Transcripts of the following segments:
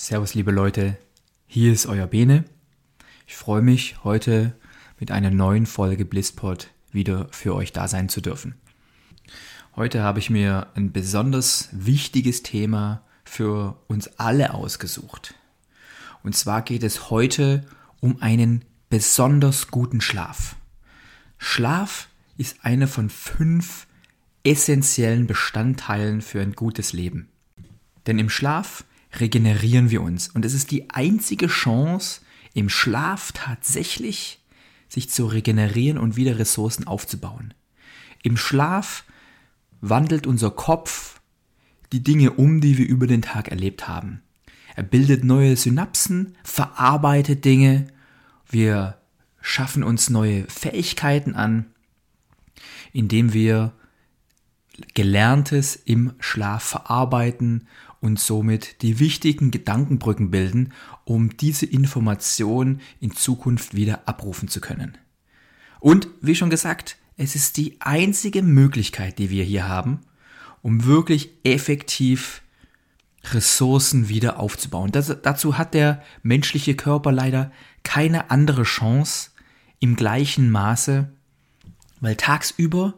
Servus liebe Leute, hier ist euer Bene. Ich freue mich heute mit einer neuen Folge Blisspod wieder für euch da sein zu dürfen. Heute habe ich mir ein besonders wichtiges Thema für uns alle ausgesucht. Und zwar geht es heute um einen besonders guten Schlaf. Schlaf ist einer von fünf essentiellen Bestandteilen für ein gutes Leben. Denn im Schlaf regenerieren wir uns und es ist die einzige Chance, im Schlaf tatsächlich sich zu regenerieren und wieder Ressourcen aufzubauen. Im Schlaf wandelt unser Kopf die Dinge um, die wir über den Tag erlebt haben. Er bildet neue Synapsen, verarbeitet Dinge, wir schaffen uns neue Fähigkeiten an, indem wir Gelerntes im Schlaf verarbeiten und somit die wichtigen Gedankenbrücken bilden, um diese Information in Zukunft wieder abrufen zu können. Und wie schon gesagt, es ist die einzige Möglichkeit, die wir hier haben, um wirklich effektiv Ressourcen wieder aufzubauen. Das, dazu hat der menschliche Körper leider keine andere Chance im gleichen Maße, weil tagsüber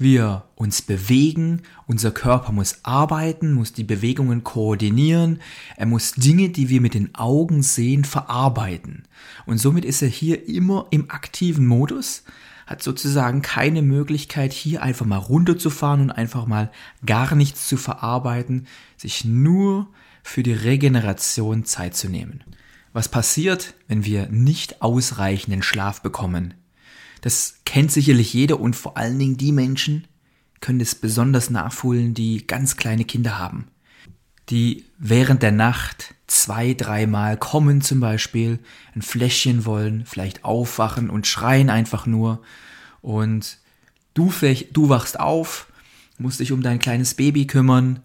wir uns bewegen, unser Körper muss arbeiten, muss die Bewegungen koordinieren, er muss Dinge, die wir mit den Augen sehen, verarbeiten. Und somit ist er hier immer im aktiven Modus, hat sozusagen keine Möglichkeit, hier einfach mal runterzufahren und einfach mal gar nichts zu verarbeiten, sich nur für die Regeneration Zeit zu nehmen. Was passiert, wenn wir nicht ausreichenden Schlaf bekommen? Das kennt sicherlich jeder und vor allen Dingen die Menschen können es besonders nachholen, die ganz kleine Kinder haben. Die während der Nacht zwei, dreimal kommen zum Beispiel, ein Fläschchen wollen, vielleicht aufwachen und schreien einfach nur. Und du, du wachst auf, musst dich um dein kleines Baby kümmern,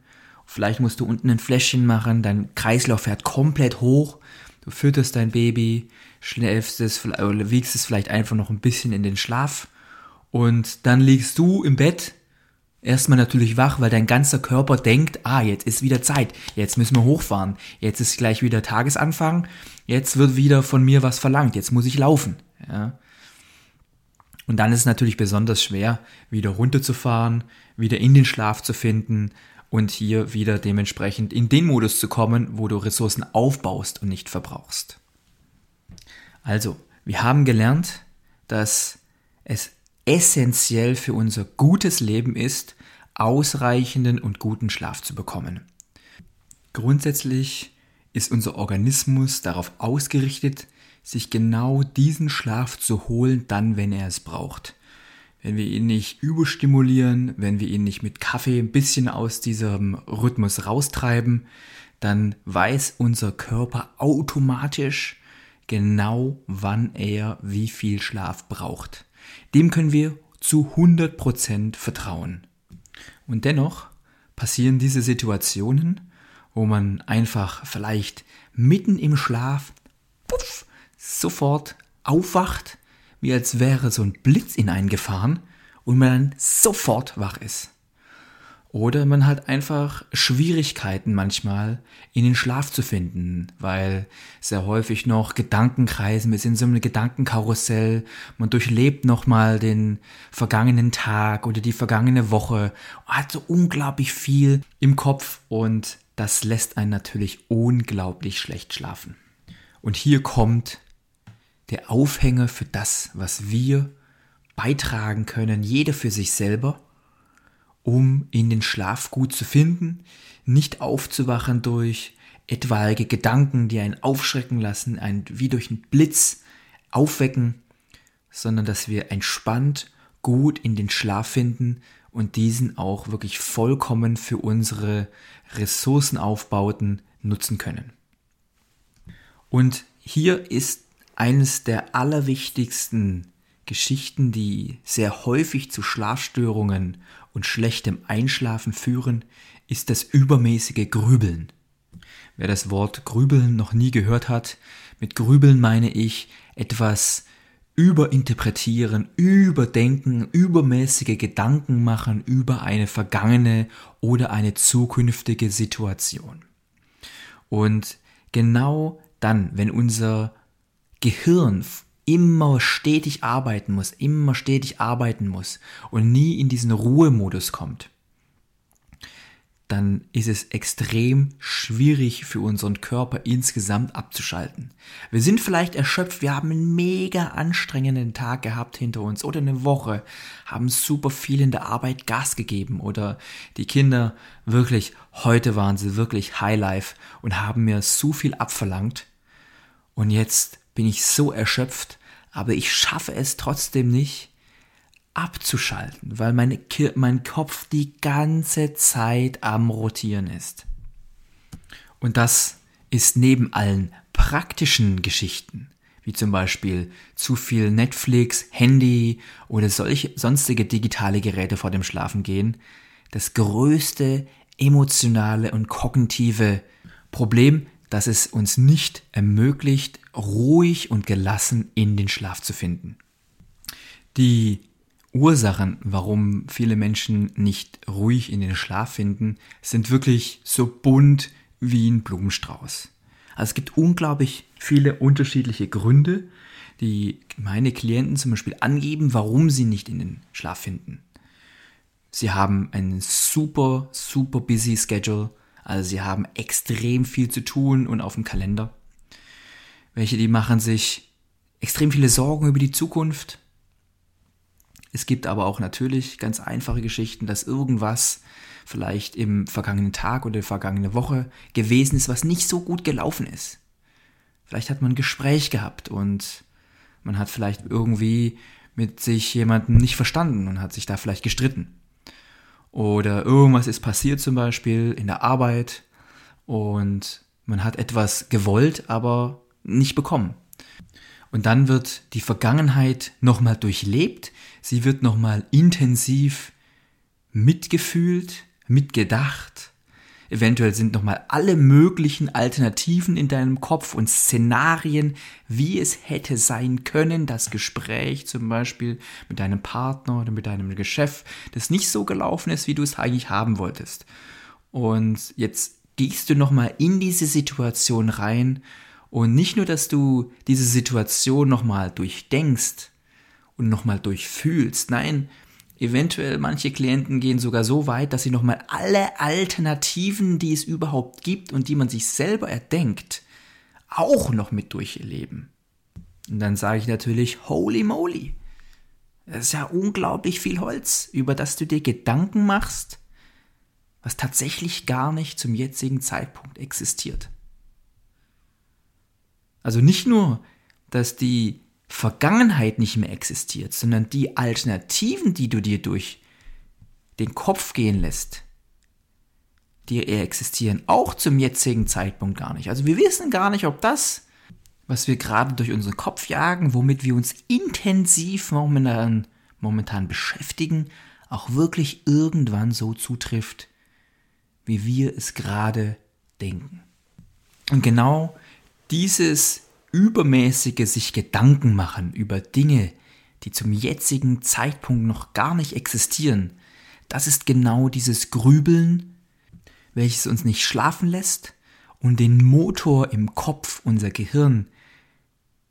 vielleicht musst du unten ein Fläschchen machen, dein Kreislauf fährt komplett hoch, du fütterst dein Baby, schläfst es oder wiegst es vielleicht einfach noch ein bisschen in den Schlaf und dann liegst du im Bett erstmal natürlich wach, weil dein ganzer Körper denkt, ah, jetzt ist wieder Zeit, jetzt müssen wir hochfahren, jetzt ist gleich wieder Tagesanfang, jetzt wird wieder von mir was verlangt, jetzt muss ich laufen. Ja. Und dann ist es natürlich besonders schwer, wieder runterzufahren, wieder in den Schlaf zu finden und hier wieder dementsprechend in den Modus zu kommen, wo du Ressourcen aufbaust und nicht verbrauchst. Also, wir haben gelernt, dass es essentiell für unser gutes Leben ist, ausreichenden und guten Schlaf zu bekommen. Grundsätzlich ist unser Organismus darauf ausgerichtet, sich genau diesen Schlaf zu holen, dann, wenn er es braucht. Wenn wir ihn nicht überstimulieren, wenn wir ihn nicht mit Kaffee ein bisschen aus diesem Rhythmus raustreiben, dann weiß unser Körper automatisch, genau wann er wie viel Schlaf braucht. Dem können wir zu 100% vertrauen. Und dennoch passieren diese Situationen, wo man einfach vielleicht mitten im Schlaf puff, sofort aufwacht, wie als wäre so ein Blitz in einen gefahren und man dann sofort wach ist. Oder man hat einfach Schwierigkeiten manchmal in den Schlaf zu finden, weil sehr häufig noch Gedanken kreisen, wir sind in so einem Gedankenkarussell, man durchlebt nochmal den vergangenen Tag oder die vergangene Woche, hat so unglaublich viel im Kopf und das lässt einen natürlich unglaublich schlecht schlafen. Und hier kommt der Aufhänger für das, was wir beitragen können, jeder für sich selber um in den Schlaf gut zu finden, nicht aufzuwachen durch etwaige Gedanken, die einen aufschrecken lassen, einen wie durch einen Blitz aufwecken, sondern dass wir entspannt gut in den Schlaf finden und diesen auch wirklich vollkommen für unsere Ressourcenaufbauten nutzen können. Und hier ist eines der allerwichtigsten Geschichten, die sehr häufig zu Schlafstörungen und schlechtem Einschlafen führen, ist das übermäßige Grübeln. Wer das Wort Grübeln noch nie gehört hat, mit Grübeln meine ich etwas überinterpretieren, überdenken, übermäßige Gedanken machen über eine vergangene oder eine zukünftige Situation. Und genau dann, wenn unser Gehirn immer stetig arbeiten muss, immer stetig arbeiten muss und nie in diesen Ruhemodus kommt, dann ist es extrem schwierig für unseren Körper insgesamt abzuschalten. Wir sind vielleicht erschöpft, wir haben einen mega anstrengenden Tag gehabt hinter uns oder eine Woche, haben super viel in der Arbeit Gas gegeben oder die Kinder wirklich, heute waren sie wirklich Highlife und haben mir so viel abverlangt und jetzt bin ich so erschöpft, aber ich schaffe es trotzdem nicht abzuschalten, weil meine, mein Kopf die ganze Zeit am Rotieren ist. Und das ist neben allen praktischen Geschichten, wie zum Beispiel zu viel Netflix, Handy oder solche sonstige digitale Geräte vor dem Schlafengehen, das größte emotionale und kognitive Problem, dass es uns nicht ermöglicht, ruhig und gelassen in den Schlaf zu finden. Die Ursachen, warum viele Menschen nicht ruhig in den Schlaf finden, sind wirklich so bunt wie ein Blumenstrauß. Also es gibt unglaublich viele unterschiedliche Gründe, die meine Klienten zum Beispiel angeben, warum sie nicht in den Schlaf finden. Sie haben einen super, super busy Schedule also sie haben extrem viel zu tun und auf dem Kalender. Welche, die machen sich extrem viele Sorgen über die Zukunft. Es gibt aber auch natürlich ganz einfache Geschichten, dass irgendwas vielleicht im vergangenen Tag oder der vergangenen Woche gewesen ist, was nicht so gut gelaufen ist. Vielleicht hat man ein Gespräch gehabt und man hat vielleicht irgendwie mit sich jemanden nicht verstanden und hat sich da vielleicht gestritten. Oder irgendwas ist passiert zum Beispiel in der Arbeit und man hat etwas gewollt, aber nicht bekommen. Und dann wird die Vergangenheit nochmal durchlebt, sie wird nochmal intensiv mitgefühlt, mitgedacht Eventuell sind nochmal alle möglichen Alternativen in deinem Kopf und Szenarien, wie es hätte sein können, das Gespräch zum Beispiel mit deinem Partner oder mit deinem Geschäft, das nicht so gelaufen ist, wie du es eigentlich haben wolltest. Und jetzt gehst du nochmal in diese Situation rein und nicht nur, dass du diese Situation nochmal durchdenkst und nochmal durchfühlst, nein, Eventuell manche Klienten gehen sogar so weit, dass sie nochmal alle Alternativen, die es überhaupt gibt und die man sich selber erdenkt, auch noch mit durchleben. Und dann sage ich natürlich, holy moly. Das ist ja unglaublich viel Holz, über das du dir Gedanken machst, was tatsächlich gar nicht zum jetzigen Zeitpunkt existiert. Also nicht nur, dass die Vergangenheit nicht mehr existiert, sondern die Alternativen, die du dir durch den Kopf gehen lässt, die existieren auch zum jetzigen Zeitpunkt gar nicht. Also wir wissen gar nicht, ob das, was wir gerade durch unseren Kopf jagen, womit wir uns intensiv momentan, momentan beschäftigen, auch wirklich irgendwann so zutrifft, wie wir es gerade denken. Und genau dieses übermäßige sich Gedanken machen über Dinge, die zum jetzigen Zeitpunkt noch gar nicht existieren, das ist genau dieses Grübeln, welches uns nicht schlafen lässt und den Motor im Kopf, unser Gehirn,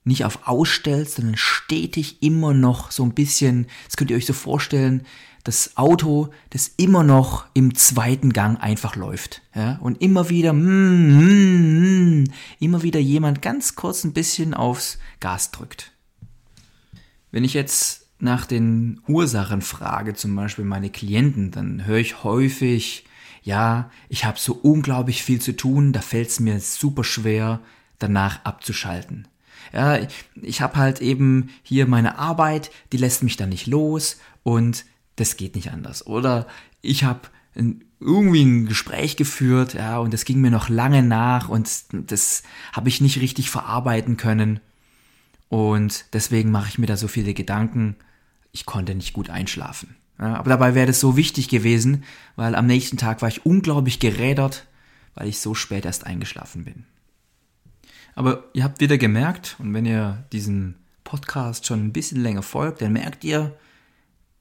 nicht auf ausstellt, sondern stetig immer noch so ein bisschen, das könnt ihr euch so vorstellen, das Auto, das immer noch im zweiten Gang einfach läuft. Ja? Und immer wieder, mm, mm, mm, immer wieder jemand ganz kurz ein bisschen aufs Gas drückt. Wenn ich jetzt nach den Ursachen frage, zum Beispiel meine Klienten, dann höre ich häufig, ja, ich habe so unglaublich viel zu tun, da fällt es mir super schwer, danach abzuschalten. Ja, ich habe halt eben hier meine Arbeit, die lässt mich dann nicht los und das geht nicht anders. Oder ich habe irgendwie ein Gespräch geführt, ja, und das ging mir noch lange nach und das habe ich nicht richtig verarbeiten können. Und deswegen mache ich mir da so viele Gedanken, ich konnte nicht gut einschlafen. Ja, aber dabei wäre das so wichtig gewesen, weil am nächsten Tag war ich unglaublich gerädert, weil ich so spät erst eingeschlafen bin. Aber ihr habt wieder gemerkt, und wenn ihr diesen Podcast schon ein bisschen länger folgt, dann merkt ihr,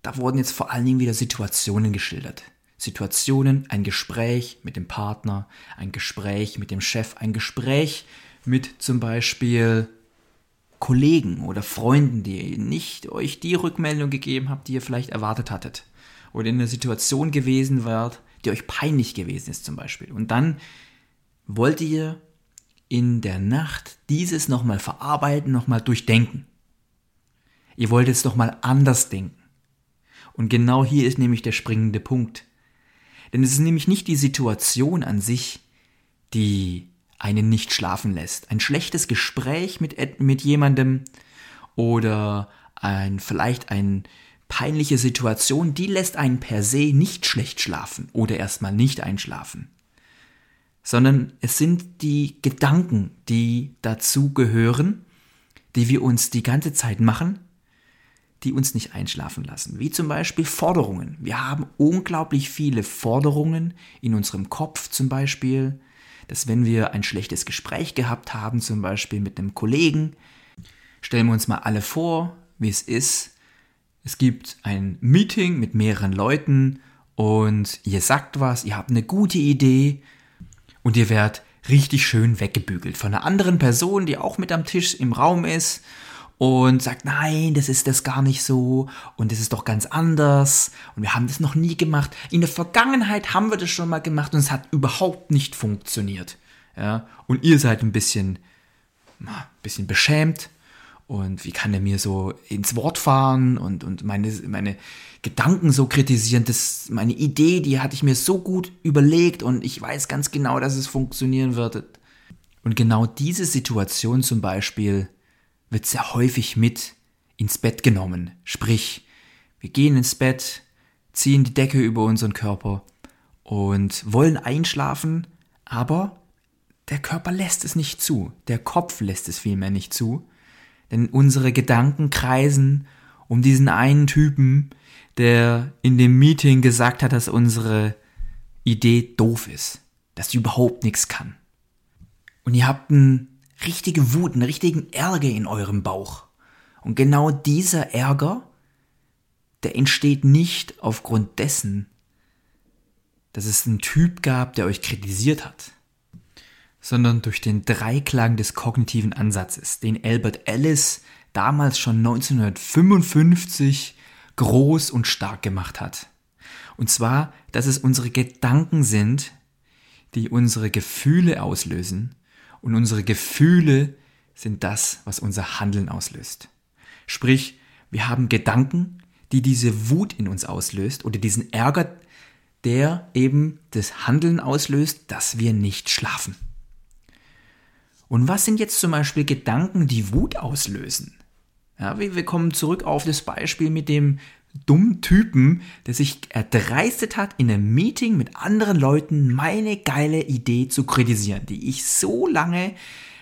da wurden jetzt vor allen Dingen wieder Situationen geschildert. Situationen, ein Gespräch mit dem Partner, ein Gespräch mit dem Chef, ein Gespräch mit zum Beispiel Kollegen oder Freunden, die nicht euch die Rückmeldung gegeben habt, die ihr vielleicht erwartet hattet. Oder in einer Situation gewesen wart, die euch peinlich gewesen ist zum Beispiel. Und dann wollt ihr in der Nacht dieses nochmal verarbeiten, nochmal durchdenken. Ihr wollt es nochmal anders denken. Und genau hier ist nämlich der springende Punkt. Denn es ist nämlich nicht die Situation an sich, die einen nicht schlafen lässt. Ein schlechtes Gespräch mit, mit jemandem oder ein, vielleicht eine peinliche Situation, die lässt einen per se nicht schlecht schlafen oder erstmal nicht einschlafen sondern es sind die Gedanken, die dazu gehören, die wir uns die ganze Zeit machen, die uns nicht einschlafen lassen. Wie zum Beispiel Forderungen. Wir haben unglaublich viele Forderungen in unserem Kopf zum Beispiel, dass wenn wir ein schlechtes Gespräch gehabt haben, zum Beispiel mit einem Kollegen, stellen wir uns mal alle vor, wie es ist. Es gibt ein Meeting mit mehreren Leuten und ihr sagt was, ihr habt eine gute Idee und ihr werdet richtig schön weggebügelt von einer anderen Person, die auch mit am Tisch im Raum ist und sagt, nein, das ist das gar nicht so und das ist doch ganz anders und wir haben das noch nie gemacht. In der Vergangenheit haben wir das schon mal gemacht und es hat überhaupt nicht funktioniert. Ja, und ihr seid ein bisschen, ein bisschen beschämt und wie kann er mir so ins Wort fahren und, und meine, meine Gedanken so kritisieren. Das, meine Idee, die hatte ich mir so gut überlegt und ich weiß ganz genau, dass es funktionieren würde. Und genau diese Situation zum Beispiel wird sehr häufig mit ins Bett genommen. Sprich, wir gehen ins Bett, ziehen die Decke über unseren Körper und wollen einschlafen, aber der Körper lässt es nicht zu, der Kopf lässt es vielmehr nicht zu denn unsere Gedanken kreisen um diesen einen Typen, der in dem Meeting gesagt hat, dass unsere Idee doof ist, dass sie überhaupt nichts kann. Und ihr habt eine richtige Wut, einen richtigen Ärger in eurem Bauch. Und genau dieser Ärger, der entsteht nicht aufgrund dessen, dass es einen Typ gab, der euch kritisiert hat sondern durch den Dreiklang des kognitiven Ansatzes, den Albert Ellis damals schon 1955 groß und stark gemacht hat. Und zwar, dass es unsere Gedanken sind, die unsere Gefühle auslösen und unsere Gefühle sind das, was unser Handeln auslöst. Sprich, wir haben Gedanken, die diese Wut in uns auslöst oder diesen Ärger, der eben das Handeln auslöst, dass wir nicht schlafen. Und was sind jetzt zum Beispiel Gedanken, die Wut auslösen? Ja, wir kommen zurück auf das Beispiel mit dem dummen Typen, der sich erdreistet hat, in einem Meeting mit anderen Leuten meine geile Idee zu kritisieren, die ich so lange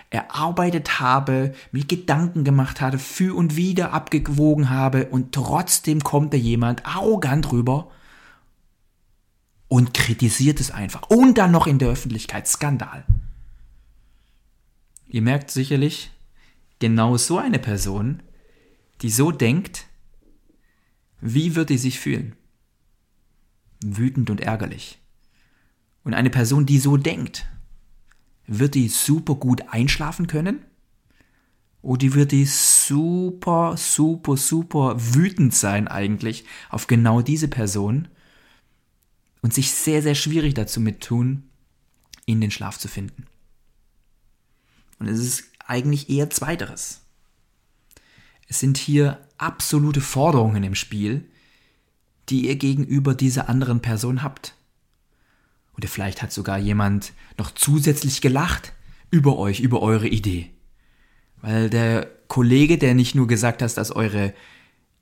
erarbeitet habe, mir Gedanken gemacht habe, für und wieder abgewogen habe und trotzdem kommt da jemand arrogant rüber und kritisiert es einfach. Und dann noch in der Öffentlichkeit. Skandal. Ihr merkt sicherlich, genau so eine Person, die so denkt, Wie wird die sich fühlen? Wütend und ärgerlich. Und eine Person, die so denkt, wird die super gut einschlafen können? Oder wird die super, super, super wütend sein eigentlich auf genau diese Person und sich sehr, sehr schwierig dazu mit tun, in den Schlaf zu finden? Und es ist eigentlich eher zweiteres. Es sind hier absolute Forderungen im Spiel, die ihr gegenüber dieser anderen Person habt. Oder vielleicht hat sogar jemand noch zusätzlich gelacht über euch, über eure Idee. Weil der Kollege, der nicht nur gesagt hat, dass eure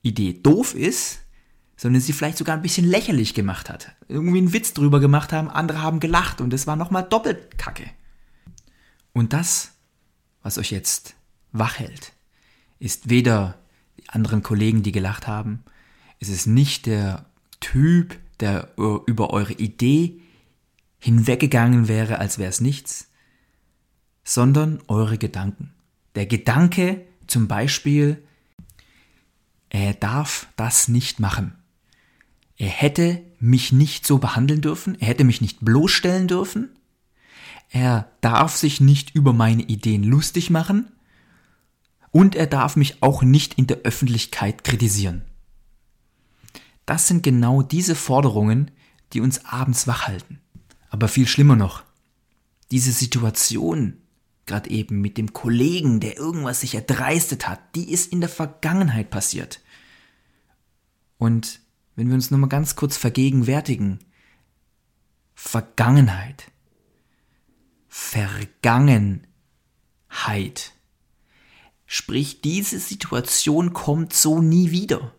Idee doof ist, sondern sie vielleicht sogar ein bisschen lächerlich gemacht hat. Irgendwie einen Witz drüber gemacht haben, andere haben gelacht und es war nochmal doppelt kacke. Und das, was euch jetzt wach hält, ist weder die anderen Kollegen, die gelacht haben, es ist nicht der Typ, der über eure Idee hinweggegangen wäre, als wäre es nichts, sondern eure Gedanken. Der Gedanke zum Beispiel, er darf das nicht machen. Er hätte mich nicht so behandeln dürfen, er hätte mich nicht bloßstellen dürfen, er darf sich nicht über meine Ideen lustig machen und er darf mich auch nicht in der Öffentlichkeit kritisieren. Das sind genau diese Forderungen, die uns abends wach halten. Aber viel schlimmer noch, diese Situation, gerade eben mit dem Kollegen, der irgendwas sich erdreistet hat, die ist in der Vergangenheit passiert. Und wenn wir uns nochmal ganz kurz vergegenwärtigen, Vergangenheit, Vergangenheit, sprich diese Situation kommt so nie wieder.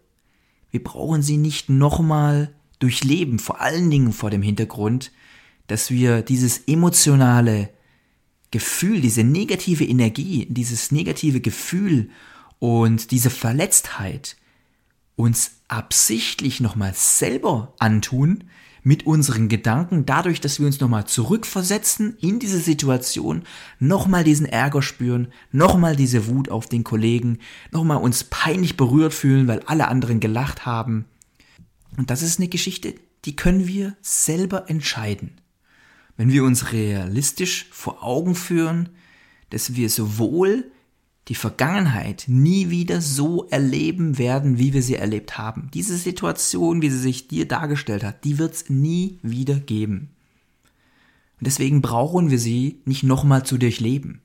Wir brauchen sie nicht nochmal durchleben, vor allen Dingen vor dem Hintergrund, dass wir dieses emotionale Gefühl, diese negative Energie, dieses negative Gefühl und diese Verletztheit uns absichtlich nochmal selber antun mit unseren Gedanken, dadurch, dass wir uns nochmal zurückversetzen in diese Situation, nochmal diesen Ärger spüren, nochmal diese Wut auf den Kollegen, nochmal uns peinlich berührt fühlen, weil alle anderen gelacht haben. Und das ist eine Geschichte, die können wir selber entscheiden wenn wir uns realistisch vor Augen führen, dass wir sowohl die Vergangenheit nie wieder so erleben werden, wie wir sie erlebt haben. Diese Situation, wie sie sich dir dargestellt hat, die wird es nie wieder geben. Und deswegen brauchen wir sie nicht nochmal zu durchleben.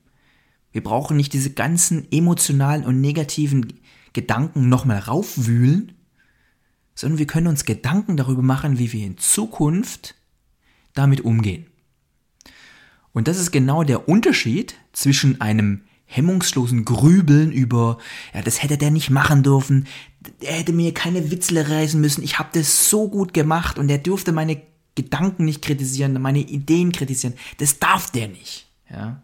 Wir brauchen nicht diese ganzen emotionalen und negativen Gedanken nochmal raufwühlen, sondern wir können uns Gedanken darüber machen, wie wir in Zukunft damit umgehen. Und das ist genau der Unterschied zwischen einem hemmungslosen Grübeln über, ja, das hätte der nicht machen dürfen, er hätte mir keine Witzle reisen müssen, ich habe das so gut gemacht und er dürfte meine Gedanken nicht kritisieren, meine Ideen kritisieren, das darf der nicht, ja.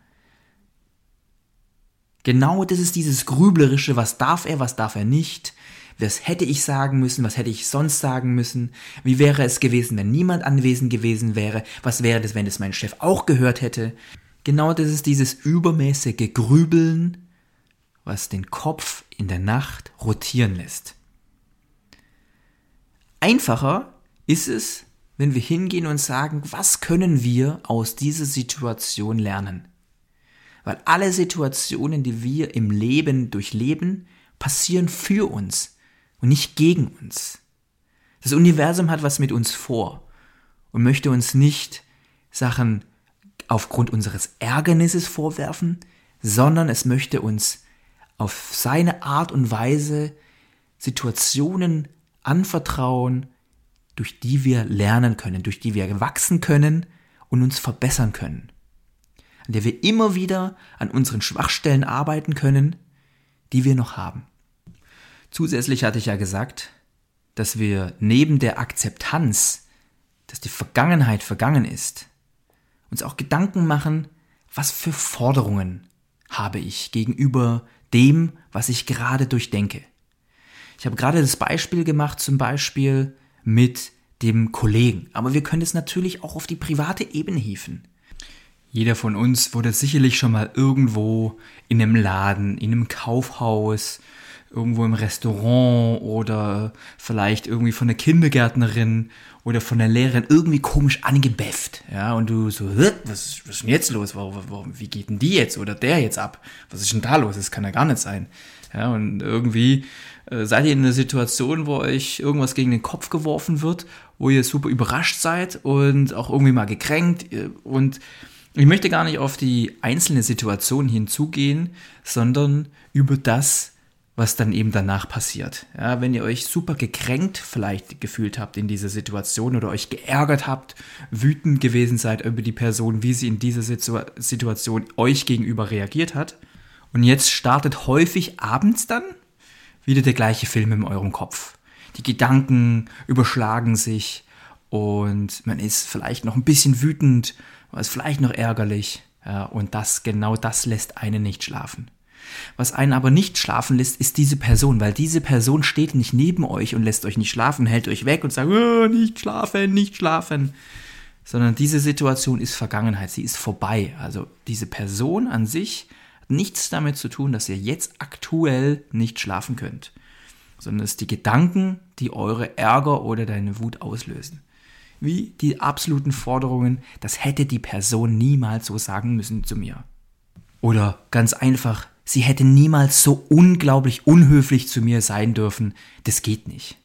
Genau das ist dieses Grüblerische, was darf er, was darf er nicht, was hätte ich sagen müssen, was hätte ich sonst sagen müssen, wie wäre es gewesen, wenn niemand anwesend gewesen wäre, was wäre das, wenn es mein Chef auch gehört hätte. Genau das ist dieses übermäßige Grübeln, was den Kopf in der Nacht rotieren lässt. Einfacher ist es, wenn wir hingehen und sagen, was können wir aus dieser Situation lernen? Weil alle Situationen, die wir im Leben durchleben, passieren für uns und nicht gegen uns. Das Universum hat was mit uns vor und möchte uns nicht Sachen aufgrund unseres Ärgernisses vorwerfen, sondern es möchte uns auf seine Art und Weise Situationen anvertrauen, durch die wir lernen können, durch die wir wachsen können und uns verbessern können. An der wir immer wieder an unseren Schwachstellen arbeiten können, die wir noch haben. Zusätzlich hatte ich ja gesagt, dass wir neben der Akzeptanz, dass die Vergangenheit vergangen ist, uns auch Gedanken machen, was für Forderungen habe ich gegenüber dem, was ich gerade durchdenke. Ich habe gerade das Beispiel gemacht, zum Beispiel mit dem Kollegen, aber wir können es natürlich auch auf die private Ebene hieven. Jeder von uns wurde sicherlich schon mal irgendwo in einem Laden, in einem Kaufhaus irgendwo im Restaurant oder vielleicht irgendwie von der Kindergärtnerin oder von der Lehrerin irgendwie komisch angebefft. Ja, und du so, was, was ist denn jetzt los? Warum, warum, wie geht denn die jetzt oder der jetzt ab? Was ist denn da los? Das kann ja gar nicht sein. Ja, und irgendwie äh, seid ihr in einer Situation, wo euch irgendwas gegen den Kopf geworfen wird, wo ihr super überrascht seid und auch irgendwie mal gekränkt und ich möchte gar nicht auf die einzelne Situation hinzugehen, sondern über das, was dann eben danach passiert. Ja, wenn ihr euch super gekränkt vielleicht gefühlt habt in dieser Situation oder euch geärgert habt, wütend gewesen seid über die Person, wie sie in dieser Situ Situation euch gegenüber reagiert hat. Und jetzt startet häufig abends dann wieder der gleiche Film in eurem Kopf. Die Gedanken überschlagen sich und man ist vielleicht noch ein bisschen wütend ist vielleicht noch ärgerlich. Ja, und das, genau das lässt einen nicht schlafen. Was einen aber nicht schlafen lässt, ist diese Person, weil diese Person steht nicht neben euch und lässt euch nicht schlafen, hält euch weg und sagt, oh, nicht schlafen, nicht schlafen. Sondern diese Situation ist Vergangenheit, sie ist vorbei. Also diese Person an sich hat nichts damit zu tun, dass ihr jetzt aktuell nicht schlafen könnt. Sondern es sind die Gedanken, die eure Ärger oder deine Wut auslösen wie die absoluten Forderungen, das hätte die Person niemals so sagen müssen zu mir. Oder ganz einfach, sie hätte niemals so unglaublich unhöflich zu mir sein dürfen, das geht nicht.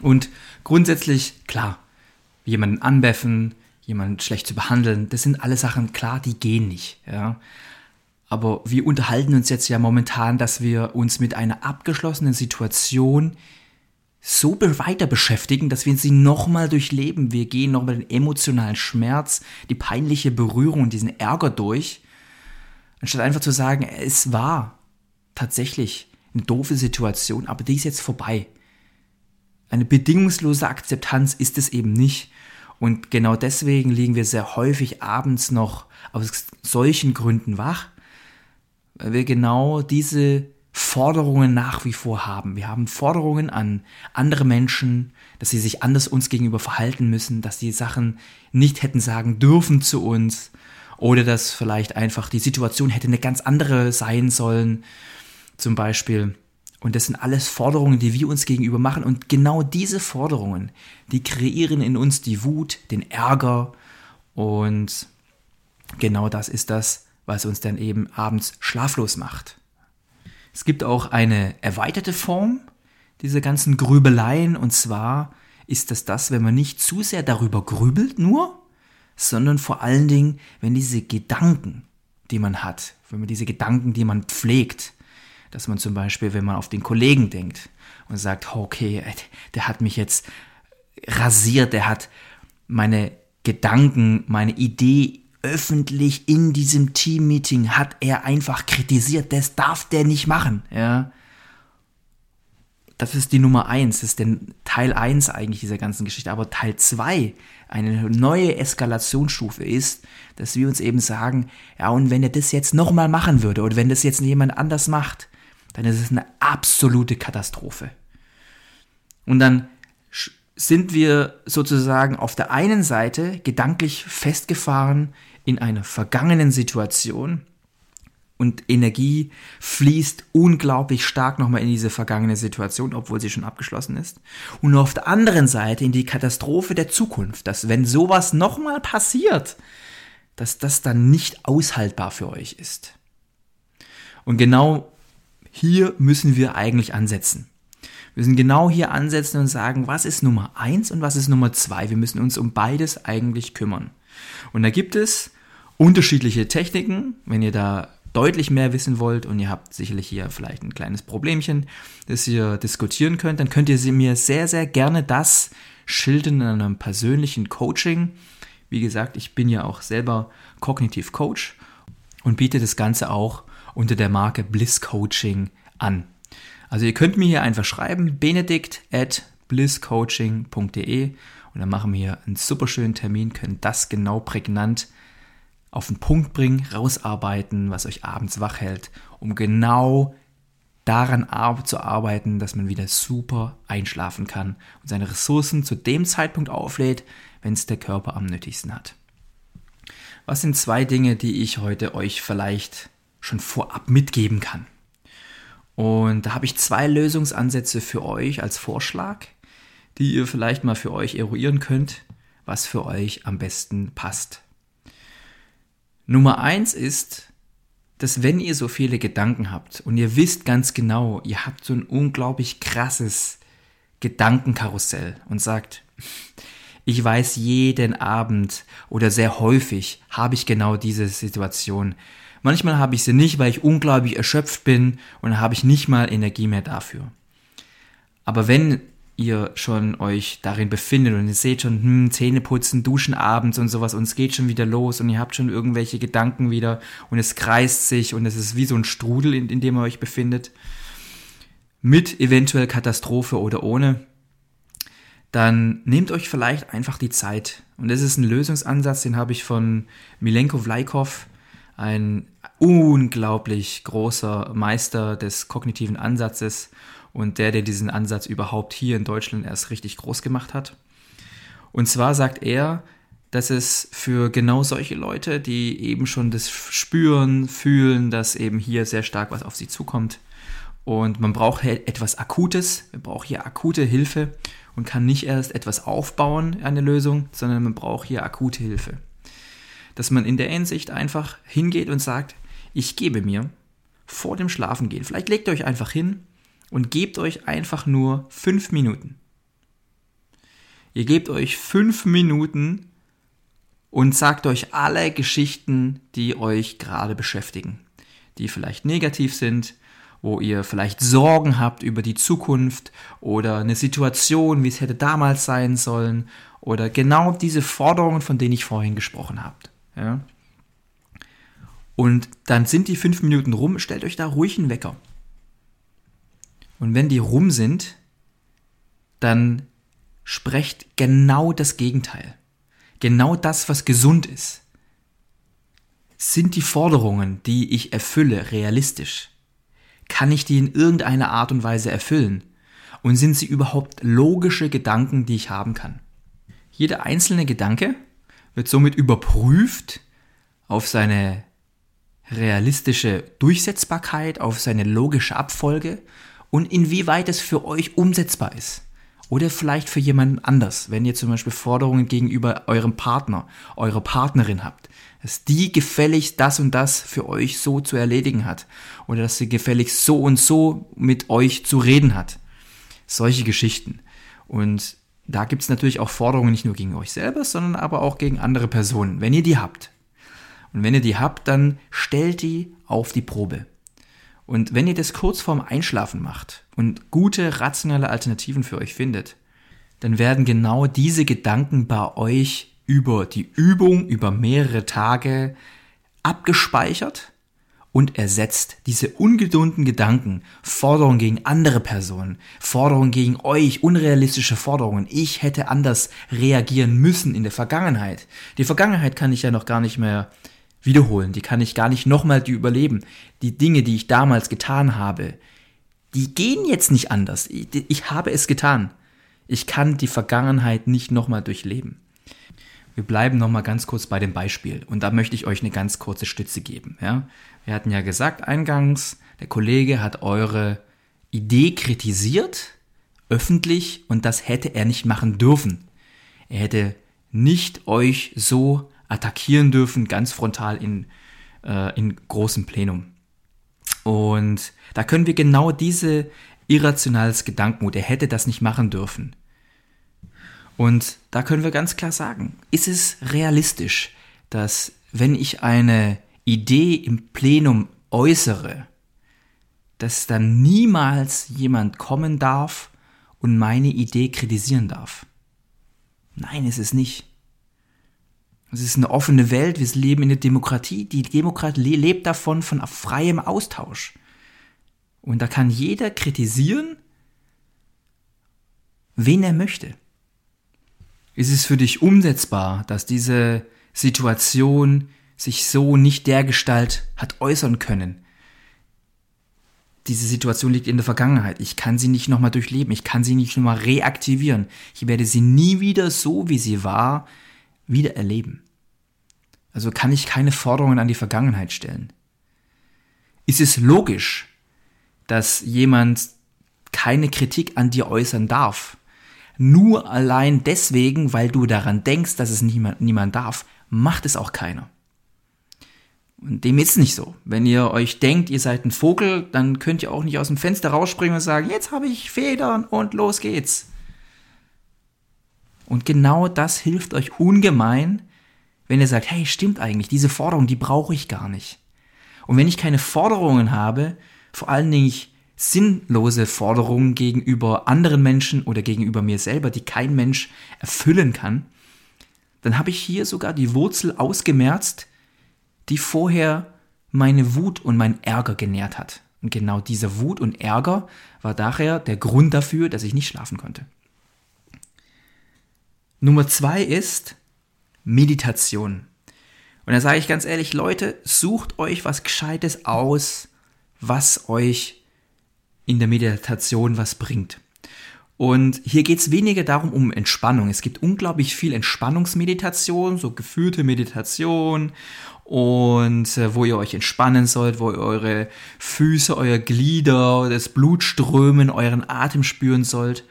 Und grundsätzlich, klar, jemanden anbeffen, jemanden schlecht zu behandeln, das sind alle Sachen, klar, die gehen nicht. Ja. Aber wir unterhalten uns jetzt ja momentan, dass wir uns mit einer abgeschlossenen Situation so weiter beschäftigen, dass wir sie nochmal durchleben. Wir gehen nochmal den emotionalen Schmerz, die peinliche Berührung diesen Ärger durch, anstatt einfach zu sagen, es war tatsächlich eine doofe Situation, aber die ist jetzt vorbei. Eine bedingungslose Akzeptanz ist es eben nicht. Und genau deswegen liegen wir sehr häufig abends noch aus solchen Gründen wach, weil wir genau diese Forderungen nach wie vor haben. Wir haben Forderungen an andere Menschen, dass sie sich anders uns gegenüber verhalten müssen, dass sie Sachen nicht hätten sagen dürfen zu uns oder dass vielleicht einfach die Situation hätte eine ganz andere sein sollen, zum Beispiel. Und das sind alles Forderungen, die wir uns gegenüber machen. Und genau diese Forderungen, die kreieren in uns die Wut, den Ärger. Und genau das ist das, was uns dann eben abends schlaflos macht. Es gibt auch eine erweiterte Form dieser ganzen Grübeleien und zwar ist das das, wenn man nicht zu sehr darüber grübelt nur, sondern vor allen Dingen, wenn diese Gedanken, die man hat, wenn man diese Gedanken, die man pflegt, dass man zum Beispiel, wenn man auf den Kollegen denkt und sagt, okay, der hat mich jetzt rasiert, der hat meine Gedanken, meine Idee öffentlich in diesem Team-Meeting hat er einfach kritisiert, das darf der nicht machen, ja. Das ist die Nummer eins, das ist der Teil eins eigentlich dieser ganzen Geschichte. Aber Teil zwei, eine neue Eskalationsstufe ist, dass wir uns eben sagen, ja, und wenn er das jetzt nochmal machen würde oder wenn das jetzt jemand anders macht, dann ist es eine absolute Katastrophe. Und dann sind wir sozusagen auf der einen Seite gedanklich festgefahren in einer vergangenen Situation und Energie fließt unglaublich stark nochmal in diese vergangene Situation, obwohl sie schon abgeschlossen ist. Und auf der anderen Seite in die Katastrophe der Zukunft, dass wenn sowas nochmal passiert, dass das dann nicht aushaltbar für euch ist. Und genau hier müssen wir eigentlich ansetzen. Wir müssen genau hier ansetzen und sagen, was ist Nummer eins und was ist Nummer zwei. Wir müssen uns um beides eigentlich kümmern. Und da gibt es unterschiedliche Techniken. Wenn ihr da deutlich mehr wissen wollt und ihr habt sicherlich hier vielleicht ein kleines Problemchen, das ihr diskutieren könnt, dann könnt ihr mir sehr, sehr gerne das schildern in einem persönlichen Coaching. Wie gesagt, ich bin ja auch selber Kognitiv Coach und biete das Ganze auch unter der Marke Bliss Coaching an. Also ihr könnt mir hier einfach schreiben, benedikt at blisscoaching.de und dann machen wir hier einen super schönen Termin, können das genau prägnant auf den Punkt bringen, rausarbeiten, was euch abends wach hält, um genau daran zu arbeiten, dass man wieder super einschlafen kann und seine Ressourcen zu dem Zeitpunkt auflädt, wenn es der Körper am nötigsten hat. Was sind zwei Dinge, die ich heute euch vielleicht schon vorab mitgeben kann? Und da habe ich zwei Lösungsansätze für euch als Vorschlag, die ihr vielleicht mal für euch eruieren könnt, was für euch am besten passt. Nummer eins ist, dass wenn ihr so viele Gedanken habt und ihr wisst ganz genau, ihr habt so ein unglaublich krasses Gedankenkarussell und sagt, ich weiß jeden Abend oder sehr häufig habe ich genau diese Situation. Manchmal habe ich sie nicht, weil ich unglaublich erschöpft bin und habe ich nicht mal Energie mehr dafür. Aber wenn ihr schon euch darin befindet und ihr seht schon, hm, Zähne putzen, duschen abends und sowas und es geht schon wieder los und ihr habt schon irgendwelche Gedanken wieder und es kreist sich und es ist wie so ein Strudel, in, in dem ihr euch befindet, mit eventuell Katastrophe oder ohne, dann nehmt euch vielleicht einfach die Zeit. Und das ist ein Lösungsansatz, den habe ich von Milenko Vlaikov, ein unglaublich großer Meister des kognitiven Ansatzes und der, der diesen Ansatz überhaupt hier in Deutschland erst richtig groß gemacht hat. Und zwar sagt er, dass es für genau solche Leute, die eben schon das spüren, fühlen, dass eben hier sehr stark was auf sie zukommt und man braucht etwas Akutes, man braucht hier akute Hilfe und kann nicht erst etwas aufbauen, eine Lösung, sondern man braucht hier akute Hilfe. Dass man in der Hinsicht einfach hingeht und sagt, ich gebe mir vor dem Schlafengehen, vielleicht legt ihr euch einfach hin und gebt euch einfach nur fünf Minuten. Ihr gebt euch fünf Minuten und sagt euch alle Geschichten, die euch gerade beschäftigen, die vielleicht negativ sind, wo ihr vielleicht Sorgen habt über die Zukunft oder eine Situation, wie es hätte damals sein sollen oder genau diese Forderungen, von denen ich vorhin gesprochen habe. Ja? Und dann sind die fünf Minuten rum, stellt euch da ruhig einen Wecker. Und wenn die rum sind, dann sprecht genau das Gegenteil. Genau das, was gesund ist. Sind die Forderungen, die ich erfülle, realistisch? Kann ich die in irgendeiner Art und Weise erfüllen? Und sind sie überhaupt logische Gedanken, die ich haben kann? Jeder einzelne Gedanke wird somit überprüft auf seine realistische Durchsetzbarkeit, auf seine logische Abfolge und inwieweit es für euch umsetzbar ist. Oder vielleicht für jemanden anders, wenn ihr zum Beispiel Forderungen gegenüber eurem Partner, eurer Partnerin habt, dass die gefälligst das und das für euch so zu erledigen hat. Oder dass sie gefälligst so und so mit euch zu reden hat. Solche Geschichten. Und da gibt es natürlich auch Forderungen nicht nur gegen euch selber, sondern aber auch gegen andere Personen, wenn ihr die habt. Und wenn ihr die habt, dann stellt die auf die Probe. Und wenn ihr das kurz vorm Einschlafen macht und gute rationale Alternativen für euch findet, dann werden genau diese Gedanken bei euch über die Übung, über mehrere Tage abgespeichert und ersetzt. Diese ungedunden Gedanken, Forderungen gegen andere Personen, Forderungen gegen euch, unrealistische Forderungen. Ich hätte anders reagieren müssen in der Vergangenheit. Die Vergangenheit kann ich ja noch gar nicht mehr wiederholen. Die kann ich gar nicht nochmal die überleben. Die Dinge, die ich damals getan habe, die gehen jetzt nicht anders. Ich, ich habe es getan. Ich kann die Vergangenheit nicht nochmal durchleben. Wir bleiben nochmal ganz kurz bei dem Beispiel und da möchte ich euch eine ganz kurze Stütze geben. Ja? Wir hatten ja gesagt eingangs, der Kollege hat eure Idee kritisiert, öffentlich, und das hätte er nicht machen dürfen. Er hätte nicht euch so attackieren dürfen, ganz frontal in, äh, in großem Plenum. Und da können wir genau diese irrationales Gedankenmut, er hätte das nicht machen dürfen. Und da können wir ganz klar sagen, ist es realistisch, dass wenn ich eine Idee im Plenum äußere, dass dann niemals jemand kommen darf und meine Idee kritisieren darf? Nein, ist es nicht. Es ist eine offene Welt, wir leben in der Demokratie. Die Demokratie lebt davon, von freiem Austausch. Und da kann jeder kritisieren, wen er möchte. Ist es für dich umsetzbar, dass diese Situation sich so nicht dergestalt hat äußern können? Diese Situation liegt in der Vergangenheit. Ich kann sie nicht nochmal durchleben. Ich kann sie nicht nochmal reaktivieren. Ich werde sie nie wieder so, wie sie war, wieder erleben. Also kann ich keine Forderungen an die Vergangenheit stellen. Ist es logisch, dass jemand keine Kritik an dir äußern darf. Nur allein deswegen, weil du daran denkst, dass es niemand, niemand darf, macht es auch keiner. Und dem ist nicht so. Wenn ihr euch denkt, ihr seid ein Vogel, dann könnt ihr auch nicht aus dem Fenster rausspringen und sagen, jetzt habe ich Federn und los geht's. Und genau das hilft euch ungemein, wenn ihr sagt, hey, stimmt eigentlich, diese Forderung, die brauche ich gar nicht. Und wenn ich keine Forderungen habe, vor allen Dingen sinnlose Forderungen gegenüber anderen Menschen oder gegenüber mir selber, die kein Mensch erfüllen kann, dann habe ich hier sogar die Wurzel ausgemerzt, die vorher meine Wut und mein Ärger genährt hat. Und genau diese Wut und Ärger war daher der Grund dafür, dass ich nicht schlafen konnte. Nummer zwei ist Meditation. Und da sage ich ganz ehrlich, Leute, sucht euch was Gescheites aus, was euch in der Meditation was bringt. Und hier geht es weniger darum, um Entspannung. Es gibt unglaublich viel Entspannungsmeditation, so geführte Meditation und äh, wo ihr euch entspannen sollt, wo ihr eure Füße, euer Glieder, das Blutströmen, euren Atem spüren sollt.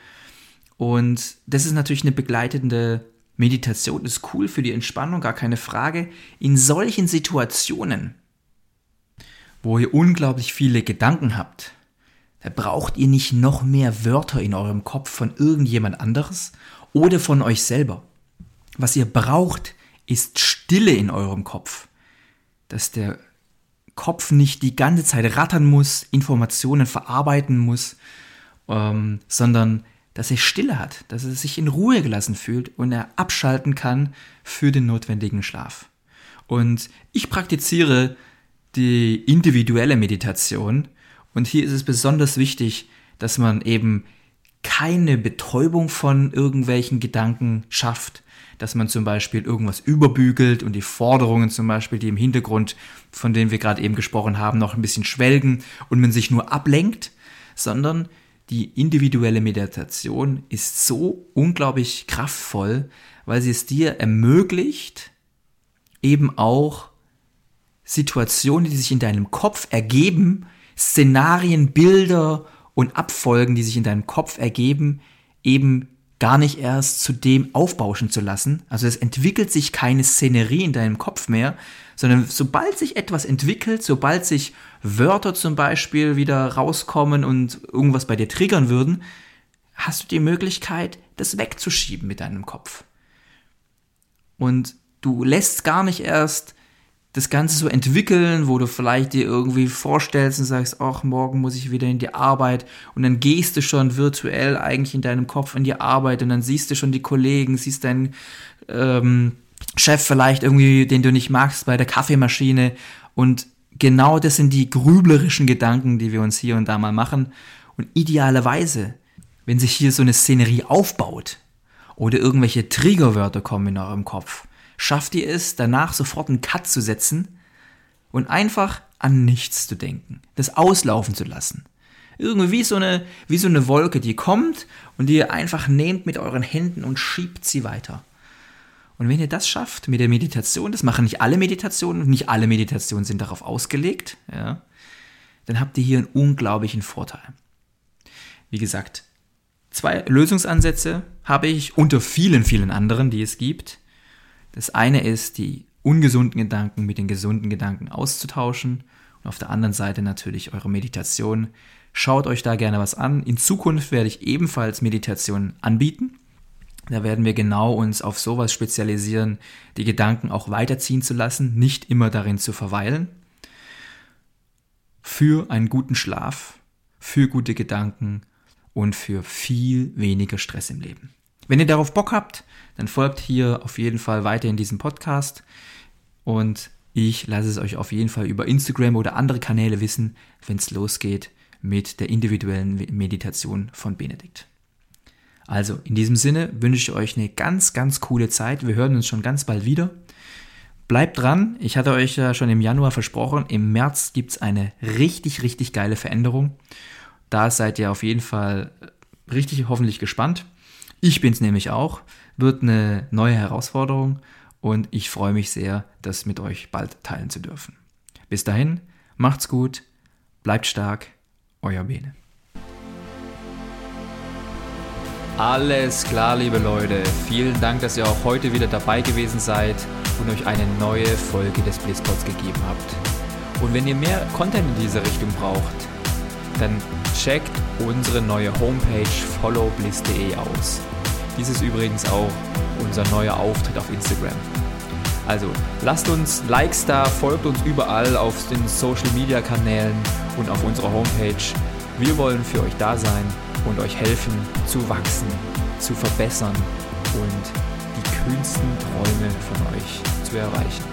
Und das ist natürlich eine begleitende Meditation, ist cool für die Entspannung, gar keine Frage. In solchen Situationen, wo ihr unglaublich viele Gedanken habt, da braucht ihr nicht noch mehr Wörter in eurem Kopf von irgendjemand anderes oder von euch selber. Was ihr braucht, ist Stille in eurem Kopf. Dass der Kopf nicht die ganze Zeit rattern muss, Informationen verarbeiten muss, ähm, sondern dass er Stille hat, dass er sich in Ruhe gelassen fühlt und er abschalten kann für den notwendigen Schlaf. Und ich praktiziere die individuelle Meditation und hier ist es besonders wichtig, dass man eben keine Betäubung von irgendwelchen Gedanken schafft, dass man zum Beispiel irgendwas überbügelt und die Forderungen zum Beispiel, die im Hintergrund, von denen wir gerade eben gesprochen haben, noch ein bisschen schwelgen und man sich nur ablenkt, sondern die individuelle Meditation ist so unglaublich kraftvoll, weil sie es dir ermöglicht, eben auch Situationen, die sich in deinem Kopf ergeben, Szenarien, Bilder und Abfolgen, die sich in deinem Kopf ergeben, eben gar nicht erst zu dem aufbauschen zu lassen. Also es entwickelt sich keine Szenerie in deinem Kopf mehr, sondern sobald sich etwas entwickelt, sobald sich Wörter zum Beispiel wieder rauskommen und irgendwas bei dir triggern würden, hast du die Möglichkeit, das wegzuschieben mit deinem Kopf. Und du lässt gar nicht erst das Ganze so entwickeln, wo du vielleicht dir irgendwie vorstellst und sagst, ach, morgen muss ich wieder in die Arbeit und dann gehst du schon virtuell eigentlich in deinem Kopf in die Arbeit und dann siehst du schon die Kollegen, siehst deinen ähm, Chef vielleicht irgendwie, den du nicht magst, bei der Kaffeemaschine und genau das sind die grüblerischen Gedanken, die wir uns hier und da mal machen und idealerweise, wenn sich hier so eine Szenerie aufbaut oder irgendwelche Triggerwörter kommen in eurem Kopf, schafft ihr es, danach sofort einen Cut zu setzen und einfach an nichts zu denken, das auslaufen zu lassen. Irgendwie wie so eine, wie so eine Wolke, die kommt und die ihr einfach nehmt mit euren Händen und schiebt sie weiter. Und wenn ihr das schafft mit der Meditation, das machen nicht alle Meditationen und nicht alle Meditationen sind darauf ausgelegt, ja, dann habt ihr hier einen unglaublichen Vorteil. Wie gesagt, zwei Lösungsansätze habe ich unter vielen, vielen anderen, die es gibt. Das eine ist, die ungesunden Gedanken mit den gesunden Gedanken auszutauschen und auf der anderen Seite natürlich eure Meditation. Schaut euch da gerne was an. In Zukunft werde ich ebenfalls Meditation anbieten. Da werden wir genau uns auf sowas spezialisieren, die Gedanken auch weiterziehen zu lassen, nicht immer darin zu verweilen. Für einen guten Schlaf, für gute Gedanken und für viel weniger Stress im Leben. Wenn ihr darauf Bock habt, dann folgt hier auf jeden Fall weiter in diesem Podcast und ich lasse es euch auf jeden Fall über Instagram oder andere Kanäle wissen, wenn es losgeht mit der individuellen Meditation von Benedikt. Also in diesem Sinne wünsche ich euch eine ganz, ganz coole Zeit. Wir hören uns schon ganz bald wieder. Bleibt dran. Ich hatte euch ja schon im Januar versprochen, im März gibt es eine richtig, richtig geile Veränderung. Da seid ihr auf jeden Fall richtig hoffentlich gespannt. Ich bin es nämlich auch. Wird eine neue Herausforderung und ich freue mich sehr, das mit euch bald teilen zu dürfen. Bis dahin, macht's gut, bleibt stark euer Bene. Alles klar, liebe Leute. Vielen Dank, dass ihr auch heute wieder dabei gewesen seid und euch eine neue Folge des Blitzpods gegeben habt. Und wenn ihr mehr Content in diese Richtung braucht, dann checkt unsere neue Homepage followbliss.de aus. Dies ist übrigens auch unser neuer Auftritt auf Instagram. Also lasst uns Likes da, folgt uns überall auf den Social Media Kanälen und auf unserer Homepage. Wir wollen für euch da sein und euch helfen zu wachsen, zu verbessern und die kühnsten Träume von euch zu erreichen.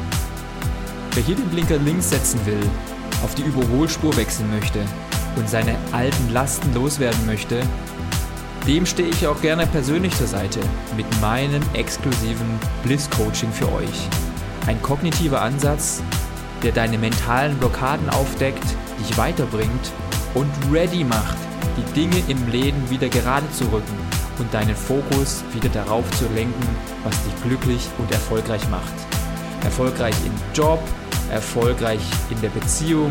Wer hier den Blinker links setzen will, auf die Überholspur wechseln möchte und seine alten Lasten loswerden möchte, dem stehe ich auch gerne persönlich zur Seite mit meinem exklusiven Bliss Coaching für euch. Ein kognitiver Ansatz, der deine mentalen Blockaden aufdeckt, dich weiterbringt und ready macht, die Dinge im Leben wieder gerade zu rücken und deinen Fokus wieder darauf zu lenken, was dich glücklich und erfolgreich macht. Erfolgreich im Job, erfolgreich in der Beziehung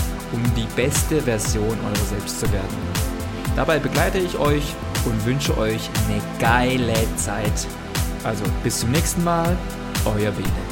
um die beste Version eurer selbst zu werden. Dabei begleite ich euch und wünsche euch eine geile Zeit. Also bis zum nächsten Mal, euer Bene.